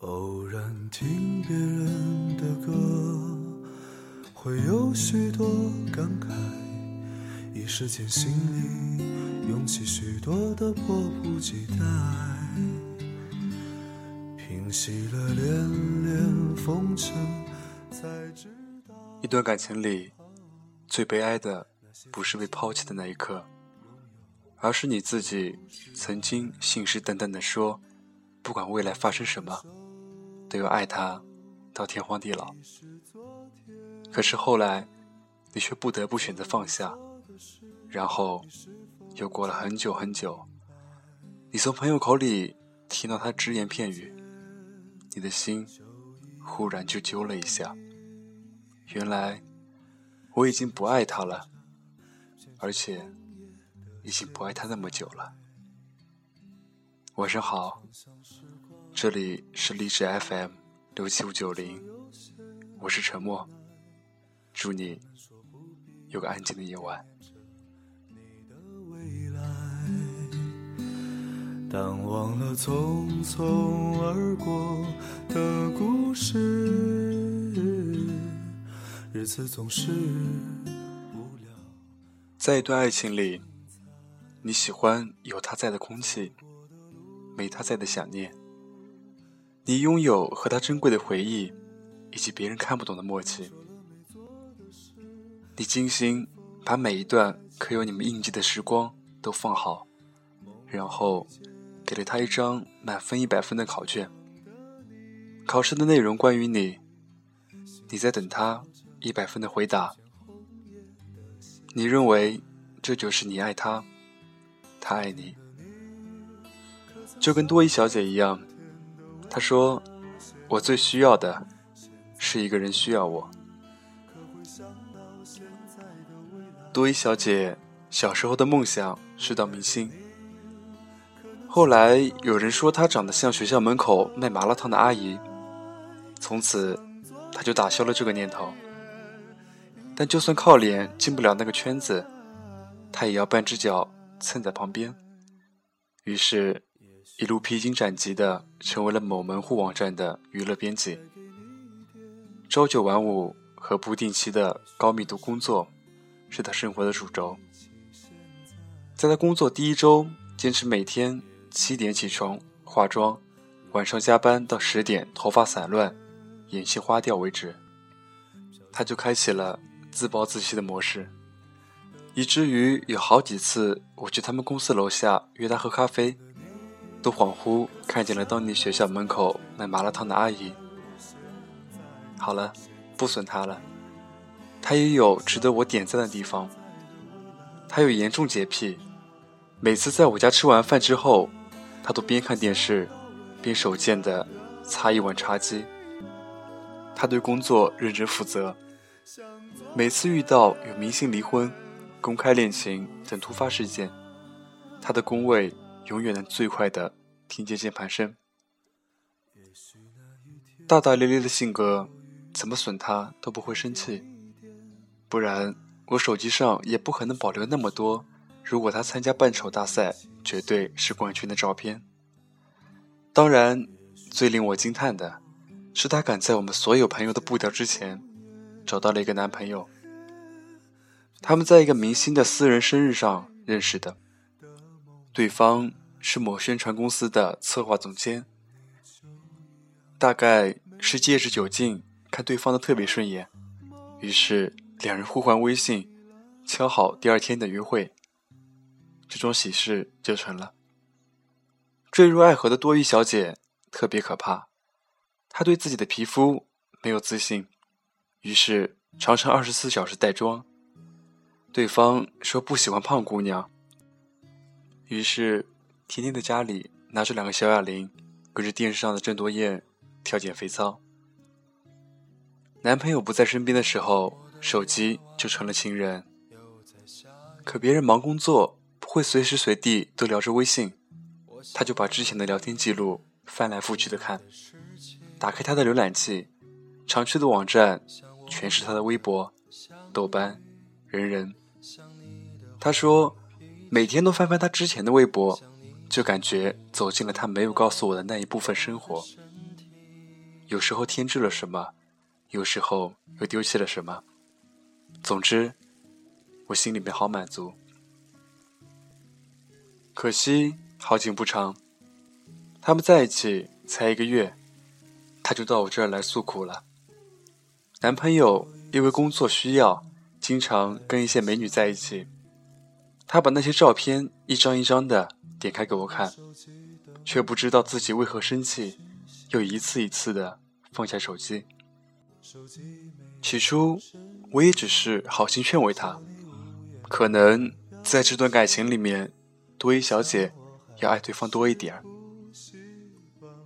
偶然听别人的歌，会有许多感慨，一时间心里涌起许多的迫不及待。平息了连连风尘，才知道一段感情里，最悲哀的不是被抛弃的那一刻，而是你自己曾经信誓旦旦的说，不管未来发生什么。都要爱他到天荒地老，可是后来你却不得不选择放下，然后又过了很久很久，你从朋友口里听到他只言片语，你的心忽然就揪了一下。原来我已经不爱他了，而且已经不爱他那么久了。晚上好。这里是励志 FM 六七五九零，我是沉默，祝你有个安静的夜晚。淡忘了匆匆而过的故事，日子总是无聊。在一段爱情里，你喜欢有他在的空气，没他在的想念。你拥有和他珍贵的回忆，以及别人看不懂的默契。你精心把每一段刻有你们印记的时光都放好，然后给了他一张满分一百分的考卷。考试的内容关于你，你在等他一百分的回答。你认为这就是你爱他，他爱你，就跟多伊小姐一样。他说：“我最需要的，是一个人需要我。”多伊小姐小时候的梦想是当明星，后来有人说她长得像学校门口卖麻辣烫的阿姨，从此她就打消了这个念头。但就算靠脸进不了那个圈子，她也要半只脚蹭在旁边。于是。一路披荆斩棘的成为了某门户网站的娱乐编辑，朝九晚五和不定期的高密度工作是他生活的主轴。在他工作第一周，坚持每天七点起床化妆，晚上加班到十点，头发散乱，眼线花掉为止，他就开启了自暴自弃的模式，以至于有好几次我去他们公司楼下约他喝咖啡。都恍惚看见了当年学校门口卖麻辣烫的阿姨。好了，不损他了，他也有值得我点赞的地方。他有严重洁癖，每次在我家吃完饭之后，他都边看电视，边手贱的擦一碗茶几。他对工作认真负责，每次遇到有明星离婚、公开恋情等突发事件，他的工位。永远能最快的听见键盘声。大大咧咧的性格，怎么损他都不会生气。不然我手机上也不可能保留那么多。如果他参加扮丑大赛，绝对是冠军的照片。当然，最令我惊叹的是，他赶在我们所有朋友的步调之前，找到了一个男朋友。他们在一个明星的私人生日上认识的。对方是某宣传公司的策划总监，大概是借着酒劲看对方的特别顺眼，于是两人互换微信，敲好第二天的约会，这桩喜事就成了。坠入爱河的多鱼小姐特别可怕，她对自己的皮肤没有自信，于是常常二十四小时带妆。对方说不喜欢胖姑娘。于是，甜甜在家里拿着两个小哑铃，跟着电视上的郑多燕跳减肥操。男朋友不在身边的时候，手机就成了情人。可别人忙工作，不会随时随地都聊着微信，他就把之前的聊天记录翻来覆去的看。打开他的浏览器，常去的网站全是他的微博、豆瓣、人人。他说。每天都翻翻他之前的微博，就感觉走进了他没有告诉我的那一部分生活。有时候添置了什么，有时候又丢弃了什么。总之，我心里面好满足。可惜好景不长，他们在一起才一个月，他就到我这儿来诉苦了。男朋友因为工作需要，经常跟一些美女在一起。他把那些照片一张一张的点开给我看，却不知道自己为何生气，又一次一次的放下手机。起初，我也只是好心劝慰他，可能在这段感情里面，多一小姐要爱对方多一点，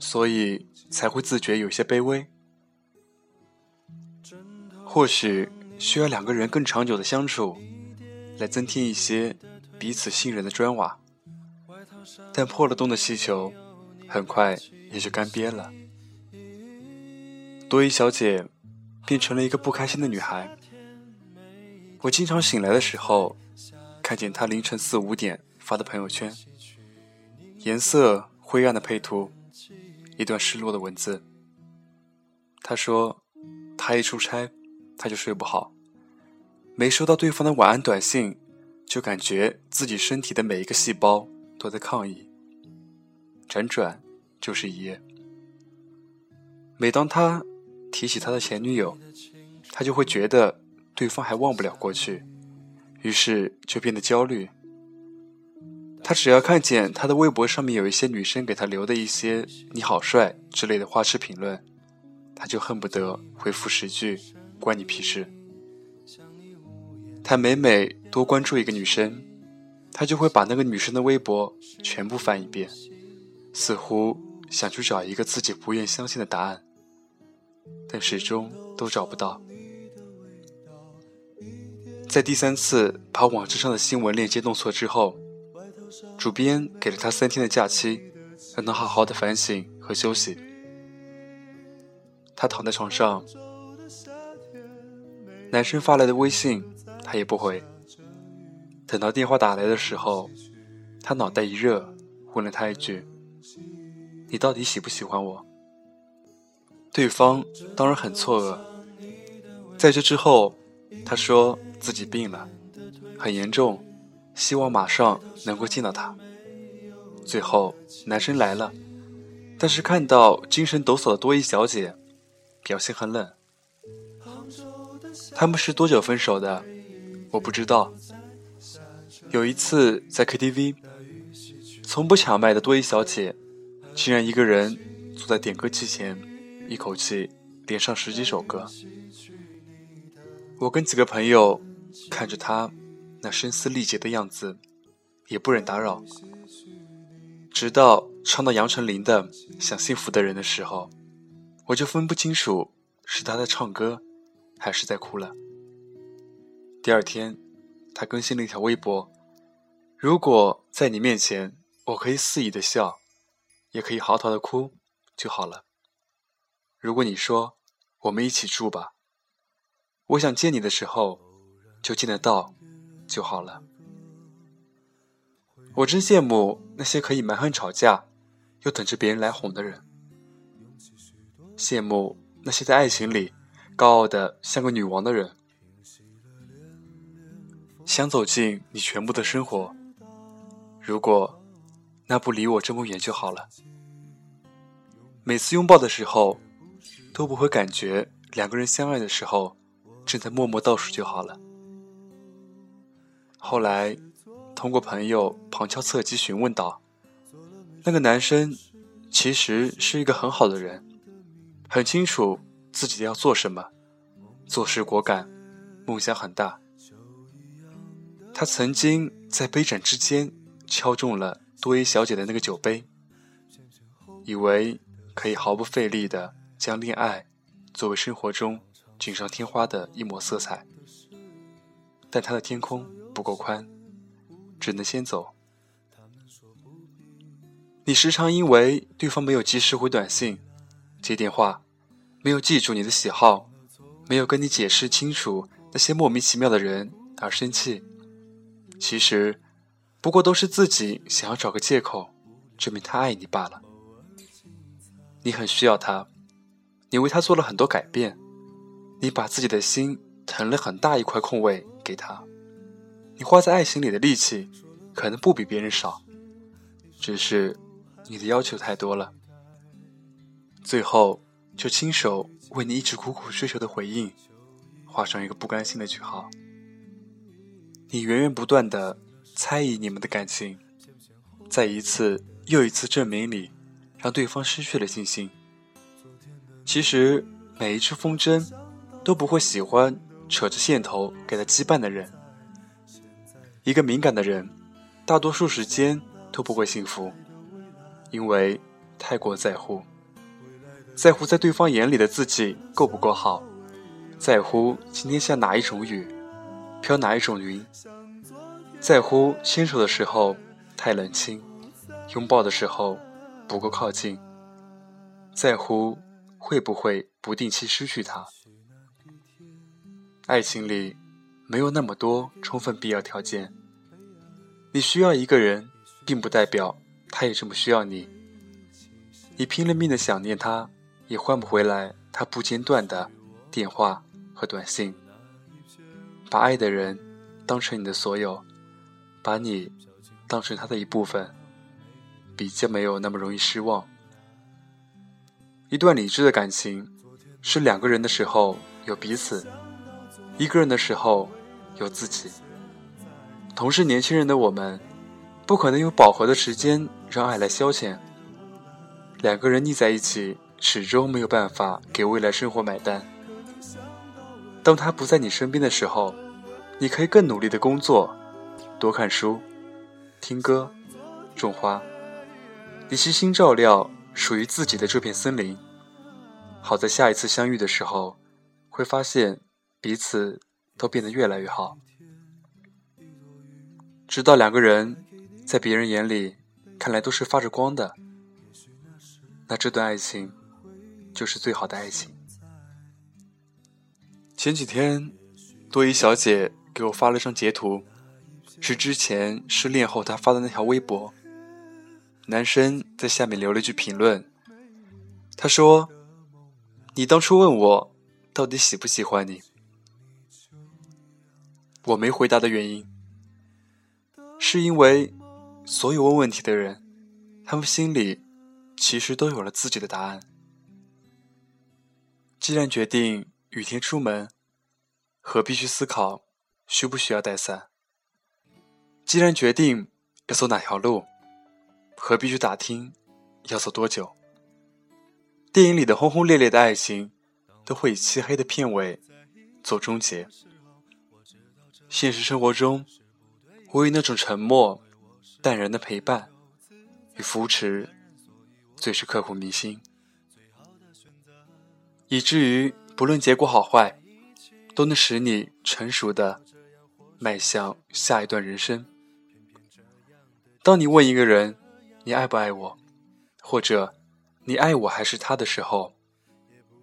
所以才会自觉有些卑微。或许需要两个人更长久的相处，来增添一些彼此信任的砖瓦。但破了洞的气球，很快也就干瘪了。多伊小姐变成了一个不开心的女孩。我经常醒来的时候，看见她凌晨四五点发的朋友圈，颜色灰暗的配图，一段失落的文字。她说，她一出差。他就睡不好，没收到对方的晚安短信，就感觉自己身体的每一个细胞都在抗议。辗转就是一夜。每当他提起他的前女友，他就会觉得对方还忘不了过去，于是就变得焦虑。他只要看见他的微博上面有一些女生给他留的一些“你好帅”之类的花痴评论，他就恨不得回复十句。关你屁事！他每每多关注一个女生，他就会把那个女生的微博全部翻一遍，似乎想去找一个自己不愿相信的答案，但始终都找不到。在第三次把网站上的新闻链接弄错之后，主编给了他三天的假期，让他好好的反省和休息。他躺在床上。男生发来的微信，他也不回。等到电话打来的时候，他脑袋一热，问了他一句：“你到底喜不喜欢我？”对方当然很错愕。在这之后，他说自己病了，很严重，希望马上能够见到他。最后，男生来了，但是看到精神抖擞的多伊小姐，表现很冷。他们是多久分手的？我不知道。有一次在 KTV，从不抢麦的多伊小姐，竟然一个人坐在点歌机前，一口气连上十几首歌。我跟几个朋友看着她那声嘶力竭的样子，也不忍打扰。直到唱到杨丞琳的《想幸福的人》的时候，我就分不清楚是她在唱歌。还是在哭了。第二天，他更新了一条微博：“如果在你面前，我可以肆意的笑，也可以嚎啕的哭，就好了。如果你说我们一起住吧，我想见你的时候就见得到，就好了。”我真羡慕那些可以蛮横吵架，又等着别人来哄的人，羡慕那些在爱情里。高傲的像个女王的人，想走进你全部的生活。如果那不离我这么远就好了。每次拥抱的时候，都不会感觉两个人相爱的时候正在默默倒数就好了。后来，通过朋友旁敲侧击询问到，那个男生其实是一个很好的人，很清楚。自己要做什么，做事果敢，梦想很大。他曾经在杯盏之间敲中了多伊小姐的那个酒杯，以为可以毫不费力的将恋爱作为生活中锦上添花的一抹色彩。但他的天空不够宽，只能先走。你时常因为对方没有及时回短信、接电话。没有记住你的喜好，没有跟你解释清楚那些莫名其妙的人而生气，其实不过都是自己想要找个借口证明他爱你罢了。你很需要他，你为他做了很多改变，你把自己的心腾了很大一块空位给他，你花在爱情里的力气可能不比别人少，只是你的要求太多了，最后就亲手为你一直苦苦追求的回应画上一个不甘心的句号。你源源不断的猜疑你们的感情，在一次又一次证明里，让对方失去了信心。其实每一只风筝都不会喜欢扯着线头给他羁绊的人。一个敏感的人，大多数时间都不会幸福，因为太过在乎，在乎在对方眼里的自己够不够好，在乎今天下哪一种雨。飘哪一种云？在乎牵手的时候太冷清，拥抱的时候不够靠近。在乎会不会不定期失去他？爱情里没有那么多充分必要条件。你需要一个人，并不代表他也这么需要你。你拼了命的想念他，也换不回来他不间断的电话和短信。把爱的人当成你的所有，把你当成他的一部分，比较没有那么容易失望。一段理智的感情，是两个人的时候有彼此，一个人的时候有自己。同是年轻人的我们，不可能有饱和的时间让爱来消遣。两个人腻在一起，始终没有办法给未来生活买单。当他不在你身边的时候，你可以更努力的工作，多看书，听歌，种花。你悉心照料属于自己的这片森林。好在下一次相遇的时候，会发现彼此都变得越来越好。直到两个人在别人眼里看来都是发着光的，那这段爱情就是最好的爱情。前几天，多怡小姐给我发了张截图，是之前失恋后她发的那条微博。男生在下面留了一句评论，他说：“你当初问我到底喜不喜欢你，我没回答的原因，是因为所有问问题的人，他们心里其实都有了自己的答案。既然决定。”雨天出门，何必去思考需不需要带伞？既然决定要走哪条路，何必去打听要走多久？电影里的轰轰烈烈的爱情，都会以漆黑的片尾做终结。现实生活中，唯有那种沉默、淡然的陪伴与扶持，最是刻骨铭心，以至于。不论结果好坏，都能使你成熟的迈向下一段人生。当你问一个人“你爱不爱我”，或者“你爱我还是他”的时候，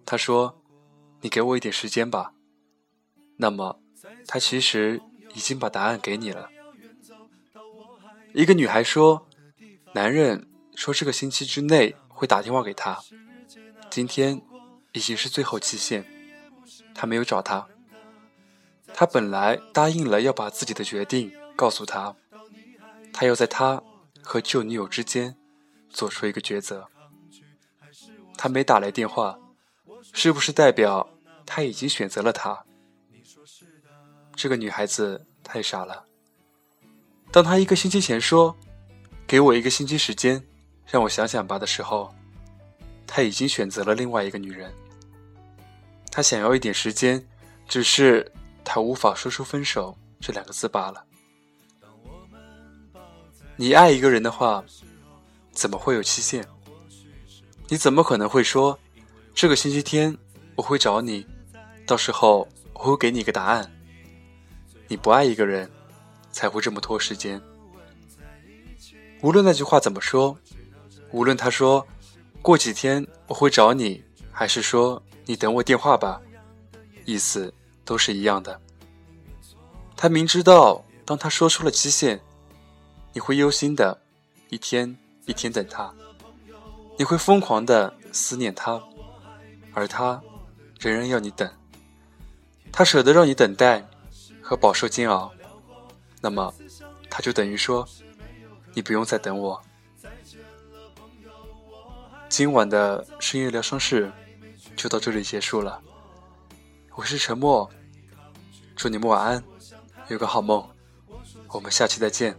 他说“你给我一点时间吧”，那么他其实已经把答案给你了。一个女孩说：“男人说这个星期之内会打电话给她，今天。”已经是最后期限，他没有找他。他本来答应了要把自己的决定告诉他，他要在他和旧女友之间做出一个抉择。他没打来电话，是不是代表他已经选择了他？这个女孩子太傻了。当他一个星期前说“给我一个星期时间，让我想想吧”的时候。他已经选择了另外一个女人。他想要一点时间，只是他无法说出分手这两个字罢了。你爱一个人的话，怎么会有期限？你怎么可能会说，这个星期天我会找你，到时候我会给你一个答案？你不爱一个人，才会这么拖时间。无论那句话怎么说，无论他说。过几天我会找你，还是说你等我电话吧？意思都是一样的。他明知道，当他说出了期限，你会忧心的，一天一天等他，你会疯狂的思念他，而他仍然要你等。他舍得让你等待和饱受煎熬，那么他就等于说，你不用再等我。今晚的深夜疗伤室就到这里结束了。我是沉默，祝你们晚安，有个好梦。我们下期再见。